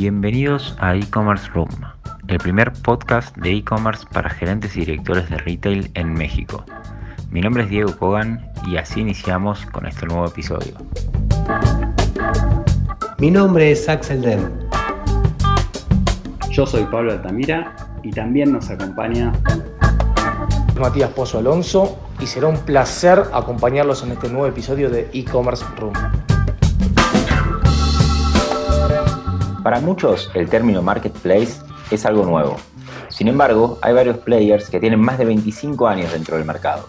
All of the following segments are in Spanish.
Bienvenidos a e-commerce room, el primer podcast de e-commerce para gerentes y directores de retail en México. Mi nombre es Diego Kogan y así iniciamos con este nuevo episodio. Mi nombre es Axel Den. Yo soy Pablo Altamira y también nos acompaña Matías Pozo Alonso y será un placer acompañarlos en este nuevo episodio de e-commerce room. Para muchos, el término marketplace es algo nuevo. Sin embargo, hay varios players que tienen más de 25 años dentro del mercado.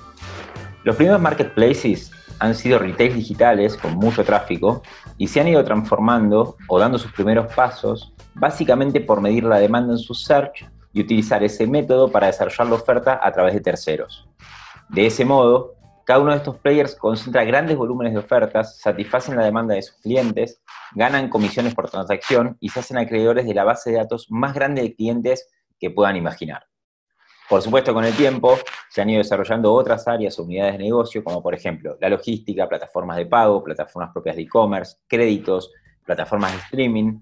Los primeros marketplaces han sido retail digitales con mucho tráfico y se han ido transformando o dando sus primeros pasos básicamente por medir la demanda en su search y utilizar ese método para desarrollar la oferta a través de terceros. De ese modo, cada uno de estos players concentra grandes volúmenes de ofertas, satisfacen la demanda de sus clientes, ganan comisiones por transacción y se hacen acreedores de la base de datos más grande de clientes que puedan imaginar. Por supuesto, con el tiempo se han ido desarrollando otras áreas o unidades de negocio, como por ejemplo la logística, plataformas de pago, plataformas propias de e-commerce, créditos, plataformas de streaming,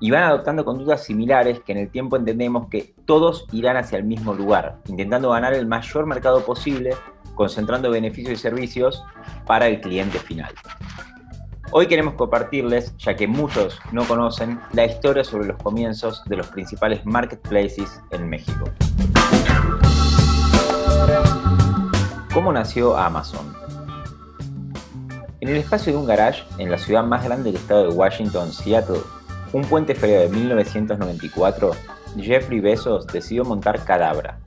y van adoptando conductas similares que en el tiempo entendemos que todos irán hacia el mismo lugar, intentando ganar el mayor mercado posible concentrando beneficios y servicios para el cliente final. Hoy queremos compartirles, ya que muchos no conocen, la historia sobre los comienzos de los principales marketplaces en México. ¿Cómo nació Amazon? En el espacio de un garage en la ciudad más grande del estado de Washington, Seattle, un puente frío de 1994, Jeffrey Bezos decidió montar Cadabra,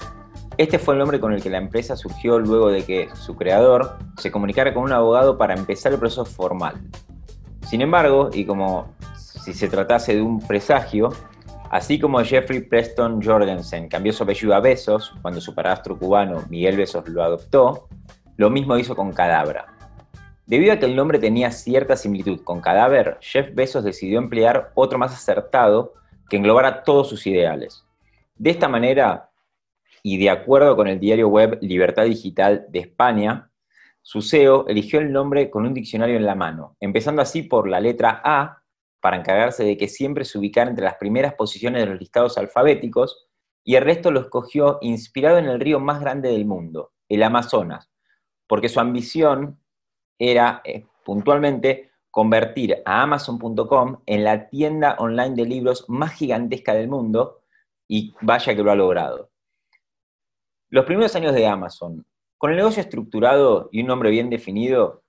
este fue el nombre con el que la empresa surgió luego de que su creador se comunicara con un abogado para empezar el proceso formal. Sin embargo, y como si se tratase de un presagio, así como Jeffrey Preston Jorgensen cambió su apellido a Besos cuando su padrastro cubano Miguel Besos lo adoptó, lo mismo hizo con Cadabra. Debido a que el nombre tenía cierta similitud con cadáver, Jeff Bezos decidió emplear otro más acertado que englobara todos sus ideales. De esta manera, y de acuerdo con el diario web Libertad Digital de España, su CEO eligió el nombre con un diccionario en la mano, empezando así por la letra A para encargarse de que siempre se ubicara entre las primeras posiciones de los listados alfabéticos, y el resto lo escogió inspirado en el río más grande del mundo, el Amazonas, porque su ambición era eh, puntualmente convertir a Amazon.com en la tienda online de libros más gigantesca del mundo, y vaya que lo ha logrado. Los primeros años de Amazon. Con el negocio estructurado y un nombre bien definido,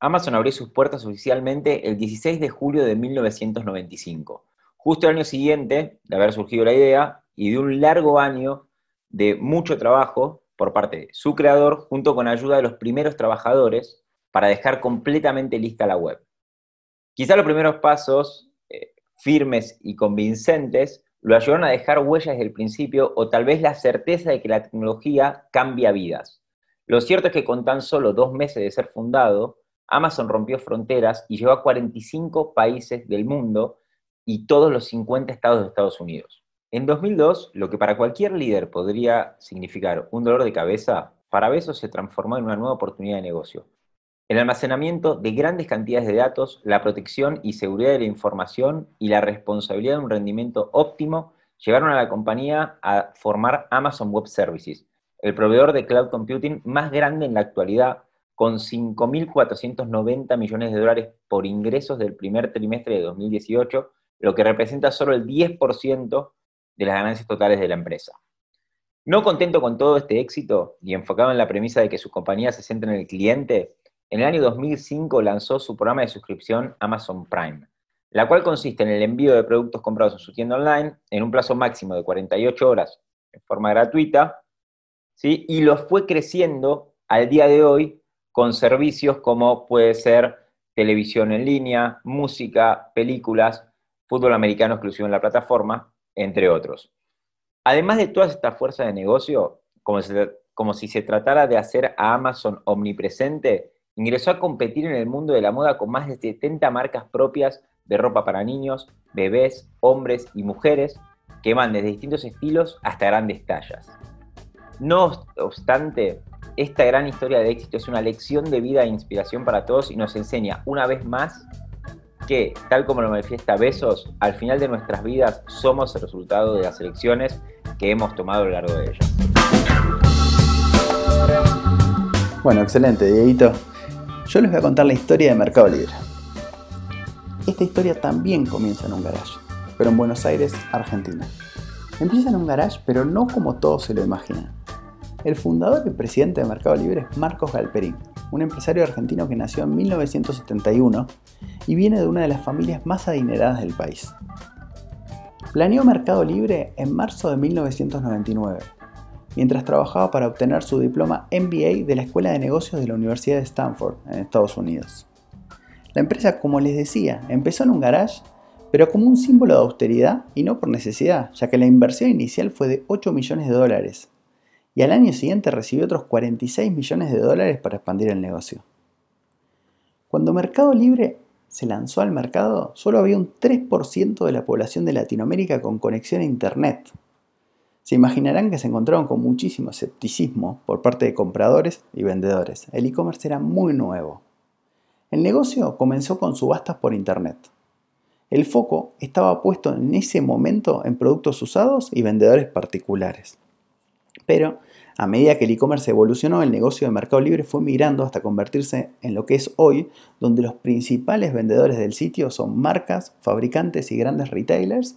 Amazon abrió sus puertas oficialmente el 16 de julio de 1995, justo el año siguiente de haber surgido la idea y de un largo año de mucho trabajo por parte de su creador junto con ayuda de los primeros trabajadores para dejar completamente lista la web. Quizá los primeros pasos eh, firmes y convincentes lo ayudaron a dejar huellas desde el principio o tal vez la certeza de que la tecnología cambia vidas. Lo cierto es que con tan solo dos meses de ser fundado, Amazon rompió fronteras y llegó a 45 países del mundo y todos los 50 estados de Estados Unidos. En 2002, lo que para cualquier líder podría significar un dolor de cabeza, para Bezos se transformó en una nueva oportunidad de negocio. El almacenamiento de grandes cantidades de datos, la protección y seguridad de la información y la responsabilidad de un rendimiento óptimo llevaron a la compañía a formar Amazon Web Services, el proveedor de cloud computing más grande en la actualidad, con 5.490 millones de dólares por ingresos del primer trimestre de 2018, lo que representa solo el 10% de las ganancias totales de la empresa. No contento con todo este éxito y enfocado en la premisa de que su compañía se centra en el cliente, en el año 2005 lanzó su programa de suscripción Amazon Prime, la cual consiste en el envío de productos comprados en su tienda online en un plazo máximo de 48 horas en forma gratuita, ¿sí? y lo fue creciendo al día de hoy con servicios como puede ser televisión en línea, música, películas, fútbol americano exclusivo en la plataforma, entre otros. Además de todas estas fuerzas de negocio, como si se tratara de hacer a Amazon omnipresente, Ingresó a competir en el mundo de la moda con más de 70 marcas propias de ropa para niños, bebés, hombres y mujeres, que van desde distintos estilos hasta grandes tallas. No obstante, esta gran historia de éxito es una lección de vida e inspiración para todos y nos enseña una vez más que, tal como lo manifiesta Besos, al final de nuestras vidas somos el resultado de las elecciones que hemos tomado a lo largo de ellas. Bueno, excelente, Dieguito. Yo les voy a contar la historia de Mercado Libre. Esta historia también comienza en un garage, pero en Buenos Aires, Argentina. Empieza en un garage, pero no como todos se lo imaginan. El fundador y presidente de Mercado Libre es Marcos Galperín, un empresario argentino que nació en 1971 y viene de una de las familias más adineradas del país. Planeó Mercado Libre en marzo de 1999 mientras trabajaba para obtener su diploma MBA de la Escuela de Negocios de la Universidad de Stanford, en Estados Unidos. La empresa, como les decía, empezó en un garage, pero como un símbolo de austeridad y no por necesidad, ya que la inversión inicial fue de 8 millones de dólares, y al año siguiente recibió otros 46 millones de dólares para expandir el negocio. Cuando Mercado Libre se lanzó al mercado, solo había un 3% de la población de Latinoamérica con conexión a Internet, se imaginarán que se encontraron con muchísimo escepticismo por parte de compradores y vendedores. El e-commerce era muy nuevo. El negocio comenzó con subastas por Internet. El foco estaba puesto en ese momento en productos usados y vendedores particulares. Pero a medida que el e-commerce evolucionó, el negocio de Mercado Libre fue migrando hasta convertirse en lo que es hoy, donde los principales vendedores del sitio son marcas, fabricantes y grandes retailers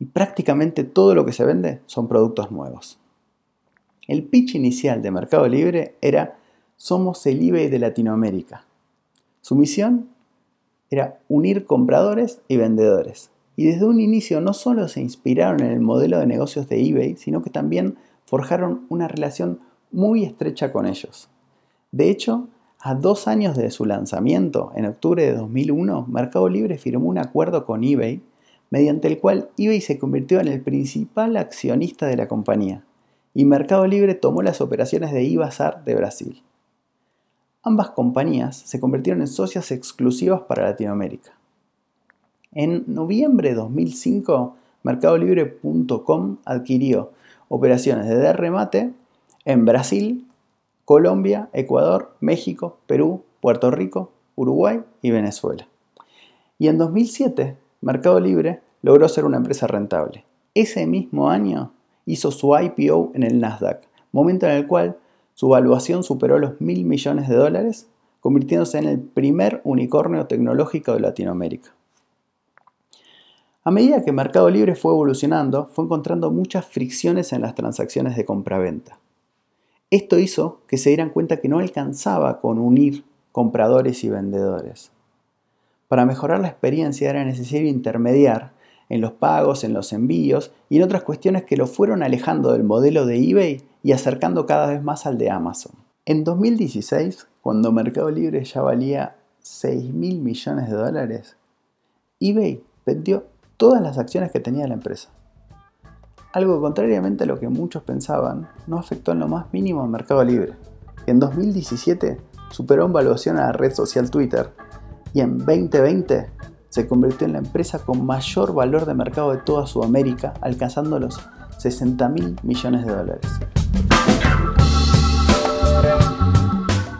y prácticamente todo lo que se vende son productos nuevos. El pitch inicial de Mercado Libre era somos el eBay de Latinoamérica. Su misión era unir compradores y vendedores. Y desde un inicio no solo se inspiraron en el modelo de negocios de eBay, sino que también forjaron una relación muy estrecha con ellos. De hecho, a dos años de su lanzamiento, en octubre de 2001, Mercado Libre firmó un acuerdo con eBay mediante el cual eBay se convirtió en el principal accionista de la compañía y Mercado Libre tomó las operaciones de eBazar de Brasil. Ambas compañías se convirtieron en socias exclusivas para Latinoamérica. En noviembre de 2005, MercadoLibre.com adquirió operaciones de remate en Brasil, Colombia, Ecuador, México, Perú, Puerto Rico, Uruguay y Venezuela. Y en 2007 Mercado Libre logró ser una empresa rentable. Ese mismo año hizo su IPO en el Nasdaq, momento en el cual su valuación superó los mil millones de dólares, convirtiéndose en el primer unicornio tecnológico de Latinoamérica. A medida que Mercado Libre fue evolucionando, fue encontrando muchas fricciones en las transacciones de compraventa. Esto hizo que se dieran cuenta que no alcanzaba con unir compradores y vendedores. Para mejorar la experiencia era necesario intermediar en los pagos, en los envíos y en otras cuestiones que lo fueron alejando del modelo de eBay y acercando cada vez más al de Amazon. En 2016, cuando Mercado Libre ya valía 6 mil millones de dólares, eBay vendió todas las acciones que tenía la empresa. Algo que contrariamente a lo que muchos pensaban, no afectó en lo más mínimo a Mercado Libre. En 2017 superó en valuación a la red social Twitter y en 2020 se convirtió en la empresa con mayor valor de mercado de toda Sudamérica, alcanzando los 60 mil millones de dólares.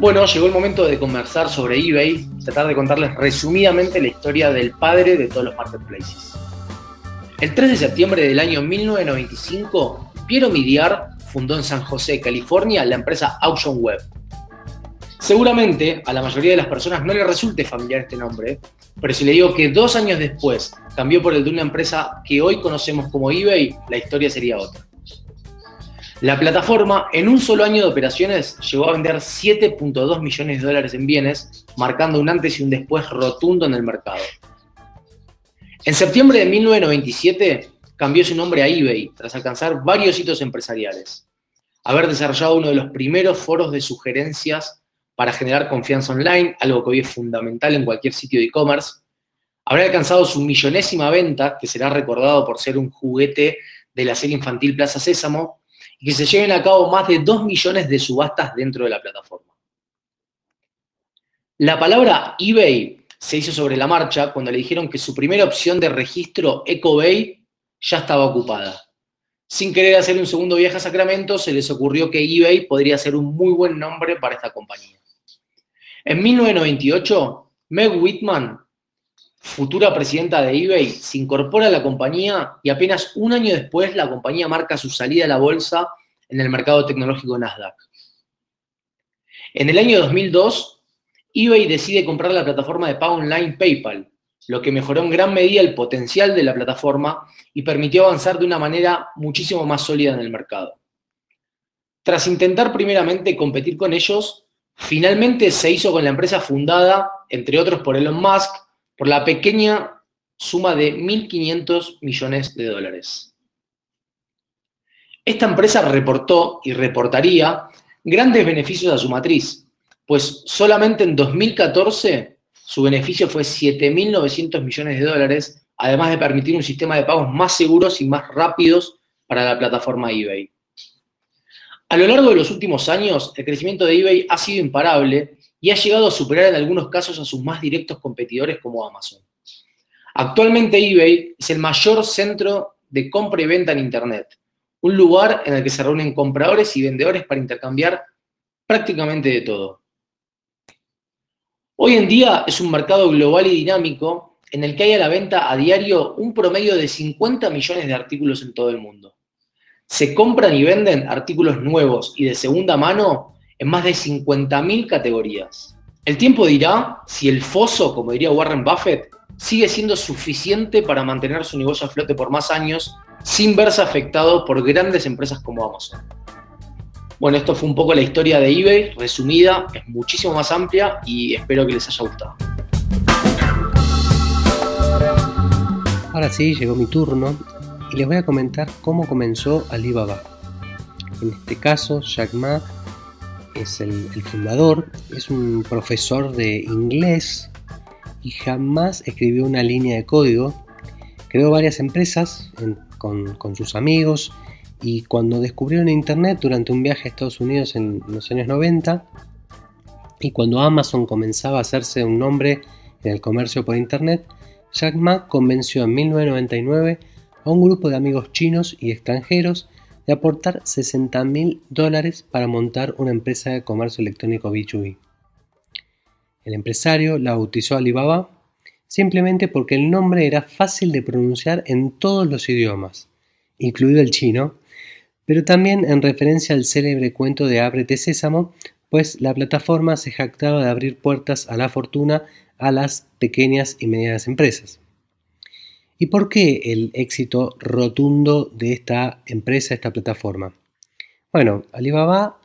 Bueno, llegó el momento de conversar sobre eBay tratar de contarles resumidamente la historia del padre de todos los marketplaces. El 3 de septiembre del año 1995, Piero Midiar fundó en San José, California, la empresa Auction Web, Seguramente a la mayoría de las personas no le resulte familiar este nombre, pero si le digo que dos años después cambió por el de una empresa que hoy conocemos como eBay, la historia sería otra. La plataforma en un solo año de operaciones llegó a vender 7.2 millones de dólares en bienes, marcando un antes y un después rotundo en el mercado. En septiembre de 1997 cambió su nombre a eBay tras alcanzar varios hitos empresariales. Haber desarrollado uno de los primeros foros de sugerencias para generar confianza online, algo que hoy es fundamental en cualquier sitio de e-commerce. Habrá alcanzado su millonésima venta, que será recordado por ser un juguete de la serie infantil Plaza Sésamo, y que se lleven a cabo más de 2 millones de subastas dentro de la plataforma. La palabra eBay se hizo sobre la marcha cuando le dijeron que su primera opción de registro EcoBay ya estaba ocupada. Sin querer hacer un segundo viaje a Sacramento, se les ocurrió que eBay podría ser un muy buen nombre para esta compañía. En 1998, Meg Whitman futura presidenta de eBay, se incorpora a la compañía y apenas un año después la compañía marca su salida a la bolsa en el mercado tecnológico Nasdaq. En el año 2002, eBay decide comprar la plataforma de pago online PayPal, lo que mejoró en gran medida el potencial de la plataforma y permitió avanzar de una manera muchísimo más sólida en el mercado. Tras intentar primeramente competir con ellos, finalmente se hizo con la empresa fundada, entre otros por Elon Musk, por la pequeña suma de 1.500 millones de dólares. Esta empresa reportó y reportaría grandes beneficios a su matriz, pues solamente en 2014 su beneficio fue 7.900 millones de dólares, además de permitir un sistema de pagos más seguros y más rápidos para la plataforma eBay. A lo largo de los últimos años, el crecimiento de eBay ha sido imparable y ha llegado a superar en algunos casos a sus más directos competidores como Amazon. Actualmente eBay es el mayor centro de compra y venta en Internet, un lugar en el que se reúnen compradores y vendedores para intercambiar prácticamente de todo. Hoy en día es un mercado global y dinámico en el que hay a la venta a diario un promedio de 50 millones de artículos en todo el mundo se compran y venden artículos nuevos y de segunda mano en más de 50.000 categorías. El tiempo dirá si el foso, como diría Warren Buffett, sigue siendo suficiente para mantener su negocio a flote por más años sin verse afectado por grandes empresas como Amazon. Bueno, esto fue un poco la historia de eBay, resumida, es muchísimo más amplia y espero que les haya gustado. Ahora sí, llegó mi turno y les voy a comentar cómo comenzó Alibaba. En este caso, Jack Ma es el, fundador, es un profesor de inglés y jamás escribió una línea de código. Creó varias empresas con, con, sus amigos y cuando descubrieron Internet durante un viaje a Estados Unidos en los años 90 y cuando Amazon comenzaba a hacerse un nombre en el comercio por Internet, Jack Ma convenció en 1999 a un grupo de amigos chinos y extranjeros de aportar 60 mil dólares para montar una empresa de comercio electrónico B2B. El empresario la bautizó Alibaba simplemente porque el nombre era fácil de pronunciar en todos los idiomas, incluido el chino, pero también en referencia al célebre cuento de Ábrete Sésamo, pues la plataforma se jactaba de abrir puertas a la fortuna a las pequeñas y medianas empresas. ¿Y por qué el éxito rotundo de esta empresa, esta plataforma? Bueno, Alibaba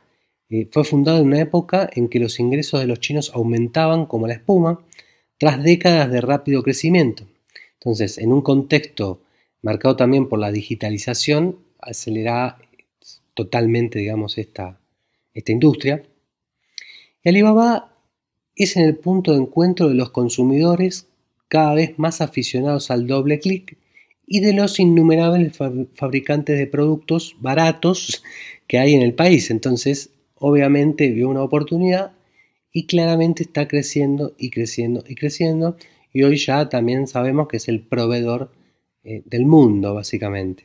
eh, fue fundado en una época en que los ingresos de los chinos aumentaban como la espuma tras décadas de rápido crecimiento. Entonces, en un contexto marcado también por la digitalización, acelera totalmente, digamos, esta, esta industria. Y Alibaba es en el punto de encuentro de los consumidores cada vez más aficionados al doble clic y de los innumerables fabricantes de productos baratos que hay en el país. Entonces, obviamente vio una oportunidad y claramente está creciendo y creciendo y creciendo. Y hoy ya también sabemos que es el proveedor eh, del mundo, básicamente.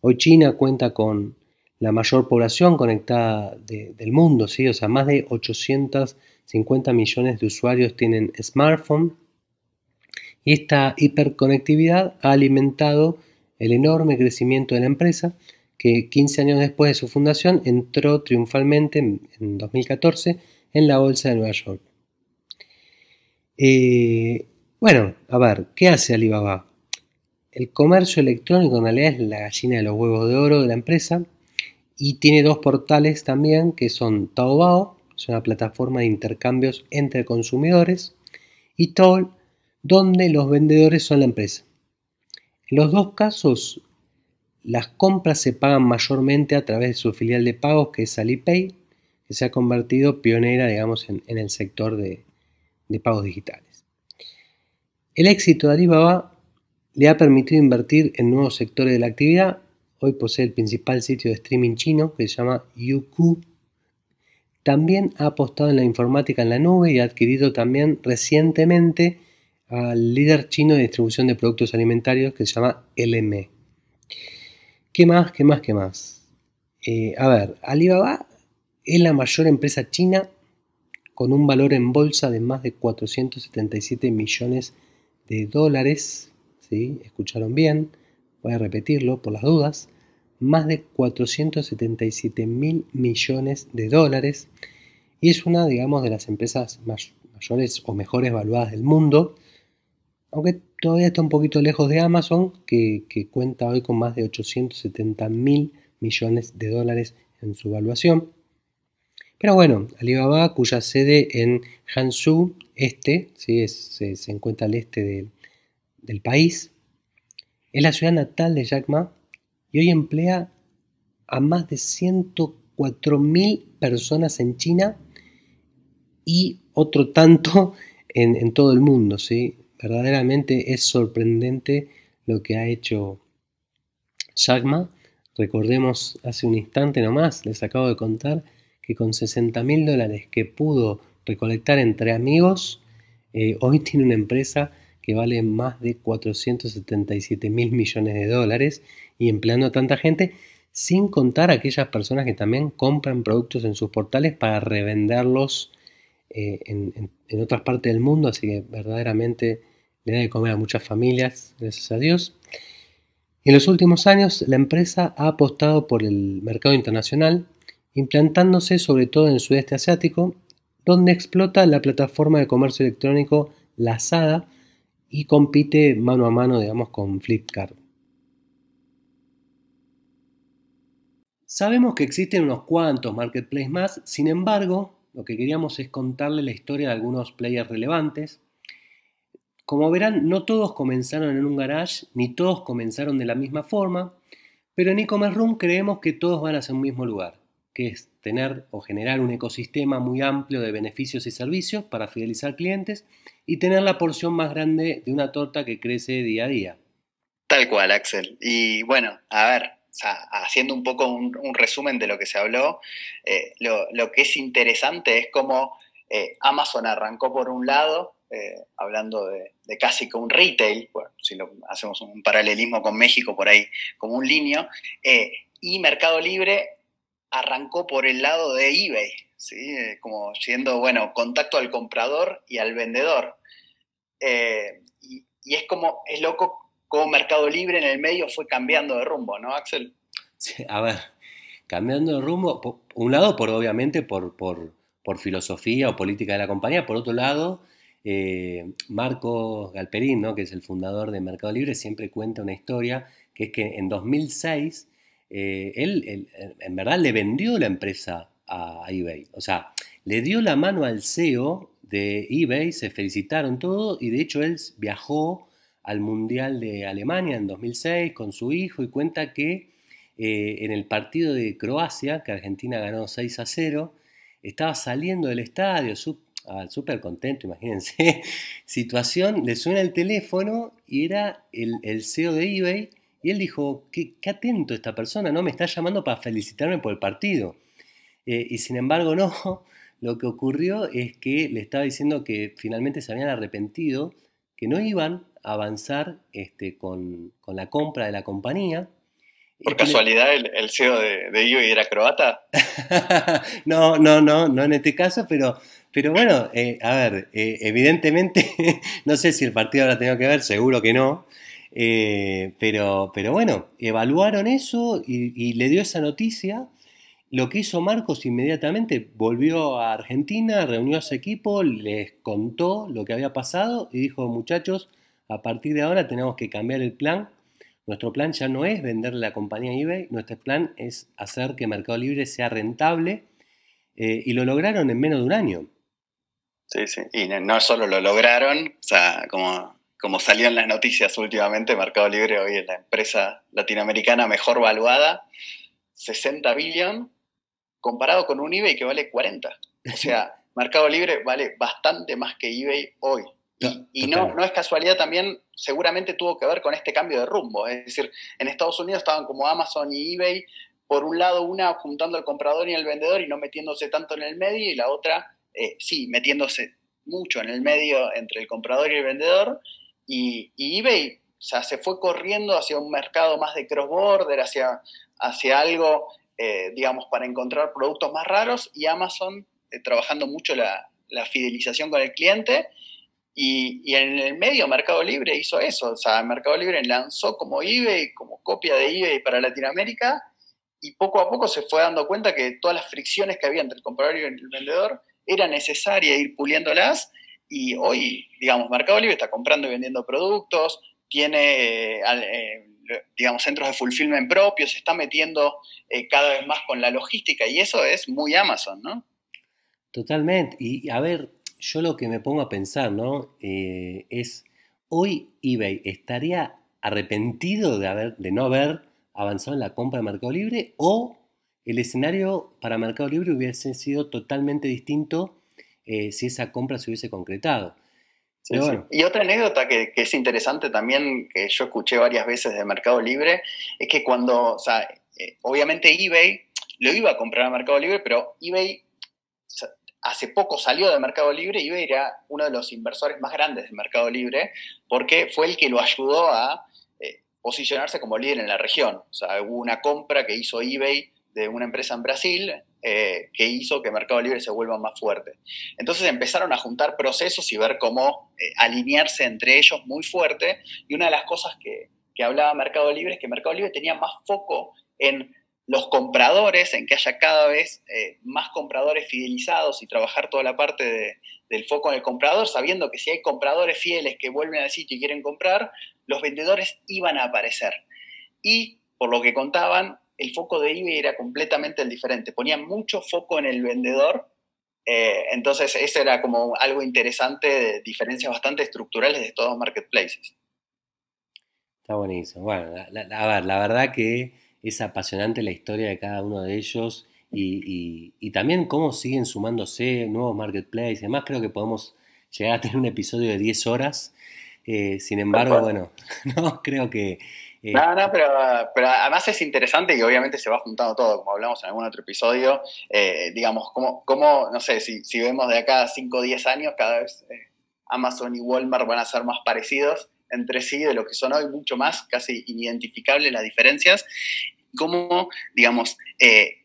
Hoy China cuenta con la mayor población conectada del mundo, ¿sí? o sea, más de 850 millones de usuarios tienen smartphone esta hiperconectividad ha alimentado el enorme crecimiento de la empresa, que 15 años después de su fundación entró triunfalmente en, 2014 en la Bolsa de Nueva York. Eh, bueno, a ver, ¿qué hace Alibaba? El comercio electrónico en realidad es la gallina de los huevos de oro de la empresa y tiene dos portales también que son Taobao, es una plataforma de intercambios entre consumidores, y Toll, donde los vendedores son la empresa. En los dos casos, las compras se pagan mayormente a través de su filial de pagos, que es Alipay, que se ha convertido pionera, digamos, en, el sector de, de pagos digitales. El éxito de Alibaba le ha permitido invertir en nuevos sectores de la actividad. Hoy posee el principal sitio de streaming chino que se llama Youku. También ha apostado en la informática en la nube y ha adquirido también recientemente al líder chino de distribución de productos alimentarios que se llama LM. ¿Qué más? ¿Qué más? ¿Qué más? Eh, a ver, Alibaba es la mayor empresa china con un valor en bolsa de más de 477 millones de dólares, ¿sí? escucharon bien, voy a repetirlo por las dudas, más de 477 mil millones de dólares y es una, digamos, de las empresas mayores o mejores valuadas del mundo, aunque todavía está un poquito lejos de Amazon, que, cuenta hoy con más de 870 mil millones de dólares en su valuación. Pero bueno, Alibaba, cuya sede en Hangzhou, este, ¿sí? se, encuentra al este del país, es la ciudad natal de Jack Ma y hoy emplea a más de 104.000 personas en China y otro tanto en, todo el mundo. ¿sí? Verdaderamente es sorprendente lo que ha hecho Jack Ma. Recordemos hace un instante nomás, les acabo de contar que con 60 mil dólares que pudo recolectar entre amigos, eh, hoy tiene una empresa que vale más de 477 mil millones de dólares y empleando a tanta gente, sin contar a aquellas personas que también compran productos en sus portales para revenderlos eh, en, otras partes del mundo, así que verdaderamente de comer a muchas familias, gracias a Dios. En los últimos años, la empresa ha apostado por el mercado internacional, implantándose sobre todo en el sudeste asiático, donde explota la plataforma de comercio electrónico Lazada, y compite mano a mano, digamos, con Flipkart. Sabemos que existen unos cuantos marketplaces más, sin embargo, lo que queríamos es contarle la historia de algunos players relevantes. Como verán, no todos comenzaron en un garage, ni todos comenzaron de la misma forma, pero en e-commerce room creemos que todos van hacia un mismo lugar, que es tener o generar un ecosistema muy amplio de beneficios y servicios para fidelizar clientes y tener la porción más grande de una torta que crece día a día. Tal cual, Axel. Y bueno, a ver, haciendo un poco un, resumen de lo que se habló, eh, lo, que es interesante es cómo eh, Amazon arrancó por un lado, eh, hablando de, casi como un retail, si lo, hacemos un paralelismo con México por ahí, como un linio, y Mercado Libre arrancó por el lado de eBay, ¿sí? como siendo, bueno, contacto al comprador y al vendedor. Eh, y, es como, es loco cómo Mercado Libre en el medio fue cambiando de rumbo, ¿no, Axel? a ver, cambiando de rumbo, por un lado, por obviamente por, por, filosofía o política de la compañía, por otro lado, eh, Marco Galperín, ¿no? que es el fundador de Mercado Libre, siempre cuenta una historia que es que en 2006 eh, él, en verdad le vendió la empresa a eBay. O sea, le dio la mano al CEO de eBay, se felicitaron todo y de hecho él viajó al Mundial de Alemania en 2006 con su hijo y cuenta que eh, en el partido de Croacia, que Argentina ganó 6 a 0, estaba saliendo del estadio, ah, súper contento, imagínense, situación, le suena el teléfono y era el, CEO de eBay y él dijo, qué, atento esta persona, ¿no? Me está llamando para felicitarme por el partido. Eh, y sin embargo no, lo que ocurrió es que le estaba diciendo que finalmente se habían arrepentido, que no iban a avanzar este, con, la compra de la compañía. ¿Por casualidad el, CEO de, de era croata? no, no, no, no en este caso, pero, pero bueno, eh, a ver, eh, evidentemente, no sé si el partido ahora tenía que ver, seguro que no, eh, pero, pero bueno, evaluaron eso y le dio esa noticia lo que hizo Marcos inmediatamente, volvió a Argentina, reunió a su equipo, les contó lo que había pasado y dijo, muchachos, a partir de ahora tenemos que cambiar el plan. Nuestro plan ya no es venderle la compañía eBay, nuestro plan es hacer que Mercado Libre sea rentable y lo lograron en menos de un año. Sí, sí, y no solo lo lograron, o sea, como, como salió en las noticias últimamente, Mercado Libre hoy es la empresa latinoamericana mejor valuada, 60 billones comparado con un eBay que vale 40. O sea, Mercado Libre vale bastante más que eBay hoy. Y, no, no es casualidad también, seguramente tuvo que ver con este cambio de rumbo. Es decir, en Estados Unidos estaban como Amazon y eBay, por un lado una juntando al comprador y al vendedor y no metiéndose tanto en el medio, y la otra, eh, sí, metiéndose mucho en el medio entre el comprador y el vendedor. Y, eBay o sea, se fue corriendo hacia un mercado más de cross-border, hacia, hacia algo eh, digamos, para encontrar productos más raros y Amazon eh, trabajando mucho la, fidelización con el cliente Y, en el medio Mercado Libre hizo eso, o sea, Mercado Libre lanzó como eBay, como copia de eBay para Latinoamérica, y poco a poco se fue dando cuenta que todas las fricciones que había entre el comprador y el vendedor era necesaria ir puliéndolas, y hoy, digamos, Mercado Libre está comprando y vendiendo productos, tiene, eh, digamos, centros de fulfillment propios, se está metiendo eh, cada vez más con la logística, y eso es muy Amazon, ¿no? Totalmente, y a ver, yo lo que me pongo a pensar, ¿no? Eh, es, hoy eBay estaría arrepentido de, haber, de no haber avanzado en la compra de Mercado Libre o el escenario para Mercado Libre hubiese sido totalmente distinto eh, si esa compra se hubiese concretado. Y otra anécdota que, es interesante también, que yo escuché varias veces de Mercado Libre, es que cuando, o sea, eh, obviamente eBay lo iba a comprar a Mercado Libre, pero eBay hace poco salió de Mercado Libre y era uno de los inversores más grandes de Mercado Libre porque fue el que lo ayudó a eh, posicionarse como líder en la región. O sea, hubo una compra que hizo eBay de una empresa en Brasil eh, que hizo que Mercado Libre se vuelva más fuerte. Entonces empezaron a juntar procesos y ver cómo eh, alinearse entre ellos muy fuerte. Y una de las cosas que, que hablaba Mercado Libre es que Mercado Libre tenía más foco en los compradores, en que haya cada vez eh, más compradores fidelizados y trabajar toda la parte del foco en el comprador, sabiendo que si hay compradores fieles que vuelven al sitio y quieren comprar, los vendedores iban a aparecer. Y por lo que contaban, el foco de eBay era completamente el diferente. Ponían mucho foco en el vendedor. Eh, entonces, eso era como algo interesante, de diferencias bastante estructurales de todos los marketplaces. Está buenísimo. Bueno, a ver, la verdad que es apasionante la historia de cada uno de ellos y, también cómo siguen sumándose nuevos marketplaces. Además, creo que podemos llegar a tener un episodio de 10 horas. Eh, sin embargo, bueno, no creo que. Eh, no, no, pero, además es interesante y obviamente se va juntando todo, como hablamos en algún otro episodio. Eh, digamos, como, como, no sé, si, si vemos de acá 5 o 10 años, cada vez Amazon y Walmart van a ser más parecidos entre sí de lo que son hoy, mucho más, casi inidentificables las diferencias. ¿Cómo, digamos, eh,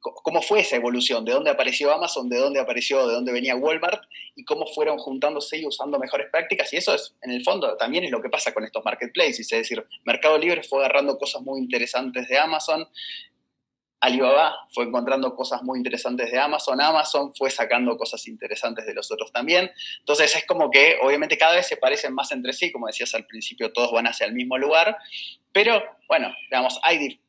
cómo fue esa evolución? ¿De dónde apareció Amazon? ¿De dónde apareció, de dónde venía Walmart? ¿Y cómo fueron juntándose y usando mejores prácticas? Y eso es, en el fondo, también es lo que pasa con estos marketplaces. Es decir, Mercado Libre fue agarrando cosas muy interesantes de Amazon, Alibaba fue encontrando cosas muy interesantes de Amazon, Amazon fue sacando cosas interesantes de los otros también. Entonces es como que obviamente cada vez se parecen más entre sí, como decías al principio, todos van hacia el mismo lugar, pero bueno, digamos, hay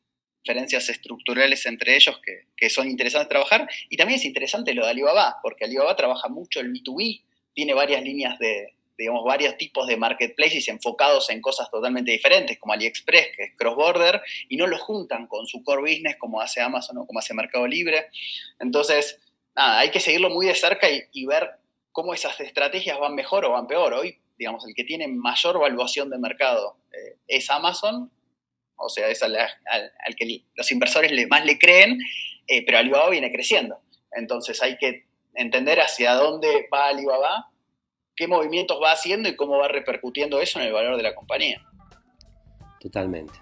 diferencias estructurales entre ellos que, son interesantes de trabajar y también es interesante lo de Alibaba, porque Alibaba trabaja mucho el B2B, tiene varias líneas de, digamos, varios tipos de marketplaces enfocados en cosas totalmente diferentes, como AliExpress, que es cross-border, y no lo juntan con su core business como hace Amazon o como hace Mercado Libre. Entonces, nada, hay que seguirlo muy de cerca y, ver cómo esas estrategias van mejor o van peor. Hoy, digamos, el que tiene mayor valuación de mercado eh, es Amazon, o sea, es al, que los inversores más le creen, eh, pero Alibaba viene creciendo. Entonces hay que entender hacia dónde va Alibaba qué movimientos va haciendo y cómo va repercutiendo eso en el valor de la compañía. Totalmente.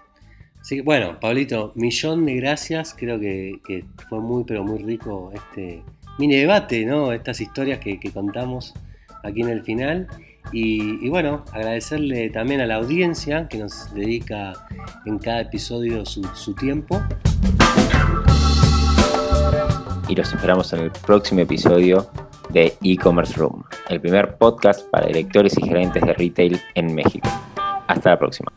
Así bueno, Pablito, millón de gracias. Creo que, fue muy, pero muy rico este mini debate, ¿no? Estas historias que, contamos aquí en el final. Y, bueno, agradecerle también a la audiencia que nos dedica en cada episodio su, su tiempo. Y los esperamos en el próximo episodio de E-Commerce Room, el primer podcast para directores y gerentes de retail en México. Hasta la próxima.